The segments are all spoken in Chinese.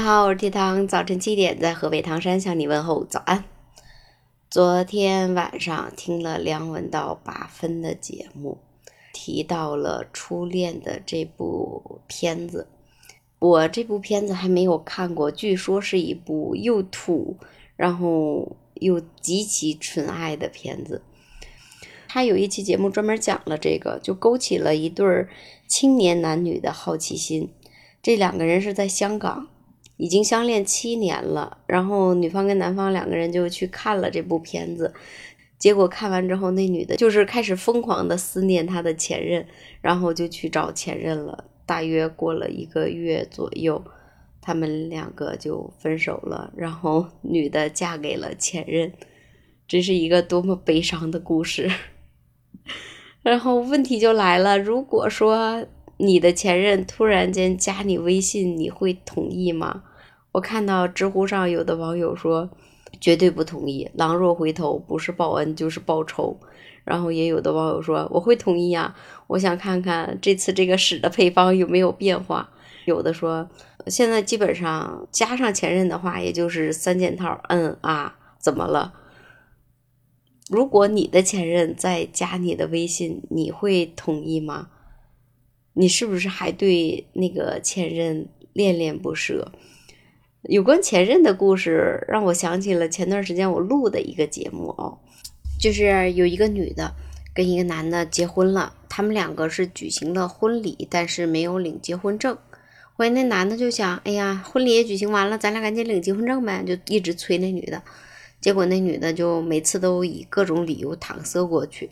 大家好，我是铁糖，早晨七点在河北唐山向你问候早安。昨天晚上听了梁文道八分的节目，提到了初恋的这部片子。我这部片子还没有看过，据说是一部又土，然后又极其纯爱的片子。他有一期节目专门讲了这个，就勾起了一对青年男女的好奇心。这两个人是在香港，已经相恋七年了。然后女方跟男方两个人就去看了这部片子，结果看完之后，那女的就是开始疯狂的思念她的前任，然后就去找前任了。大约过了一个月左右，他们两个就分手了。然后女的嫁给了前任，这是一个多么悲伤的故事。然后问题就来了，如果说你的前任突然间加你微信，你会同意吗？我看到知乎上有的网友说绝对不同意，狼若回头，不是报恩就是报仇。然后也有的网友说我会同意啊，我想看看这次这个屎的配方有没有变化。有的说现在基本上加上前任的话，也就是三件套，嗯啊，怎么了？如果你的前任再加你的微信，你会同意吗？你是不是还对那个前任恋恋不舍？有关前任的故事，让我想起了前段时间我录的一个节目哦。就是有一个女的跟一个男的结婚了，他们两个是举行了婚礼，但是没有领结婚证。后来那男的就想，哎呀，婚礼也举行完了，咱俩赶紧领结婚证呗，就一直催那女的。结果那女的就每次都以各种理由搪塞过去。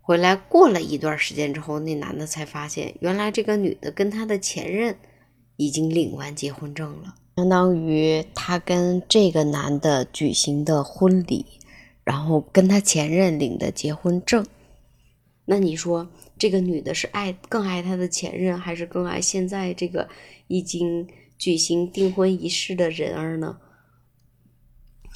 回来过了一段时间之后，那男的才发现，原来这个女的跟他的前任已经领完结婚证了，相当于他跟这个男的举行的婚礼。然后跟他前任领的结婚证，那你说这个女的是爱更爱她的前任，还是更爱现在这个已经举行订婚仪式的人儿呢？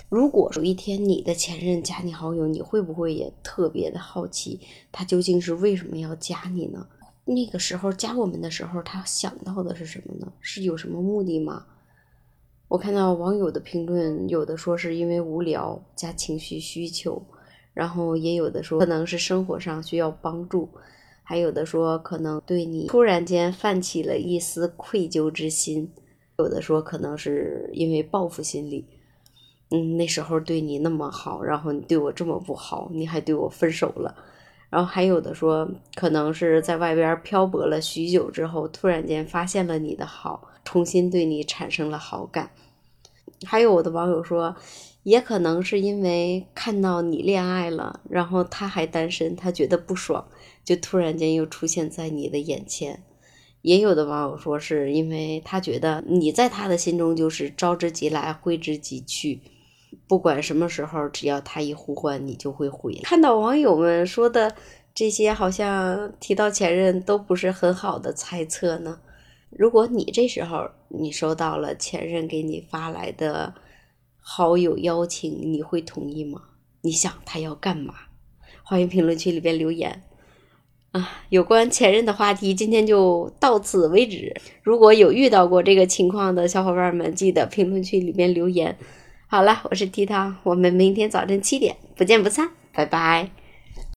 如果有一天你的前任加你好友，你会不会也特别的好奇，他究竟是为什么要加你呢？那个时候加我们的时候，他想到的是什么呢？是有什么目的吗？我看到网友的评论，有的说是因为无聊加情绪需求，然后也有的说可能是生活上需要帮助，还有的说可能对你突然间泛起了一丝愧疚之心，有的说可能是因为报复心理，嗯，那时候对你那么好，然后你对我这么不好，你还对我分手了，然后还有的说可能是在外边漂泊了许久之后，突然间发现了你的好。重新对你产生了好感，还有我的网友说，也可能是因为看到你恋爱了，然后他还单身，他觉得不爽，就突然间又出现在你的眼前。也有的网友说，是因为他觉得你在他的心中就是招之即来，挥之即去，不管什么时候，只要他一呼唤，你就会回。看到网友们说的这些，好像提到前任都不是很好的猜测呢。如果你这时候你收到了前任给你发来的好友邀请，你会同意吗？你想他要干嘛？欢迎评论区里边留言啊！有关前任的话题，今天就到此为止。如果有遇到过这个情况的小伙伴们，记得评论区里边留言。好了，我是 T 汤，我们明天早晨七点不见不散，拜拜。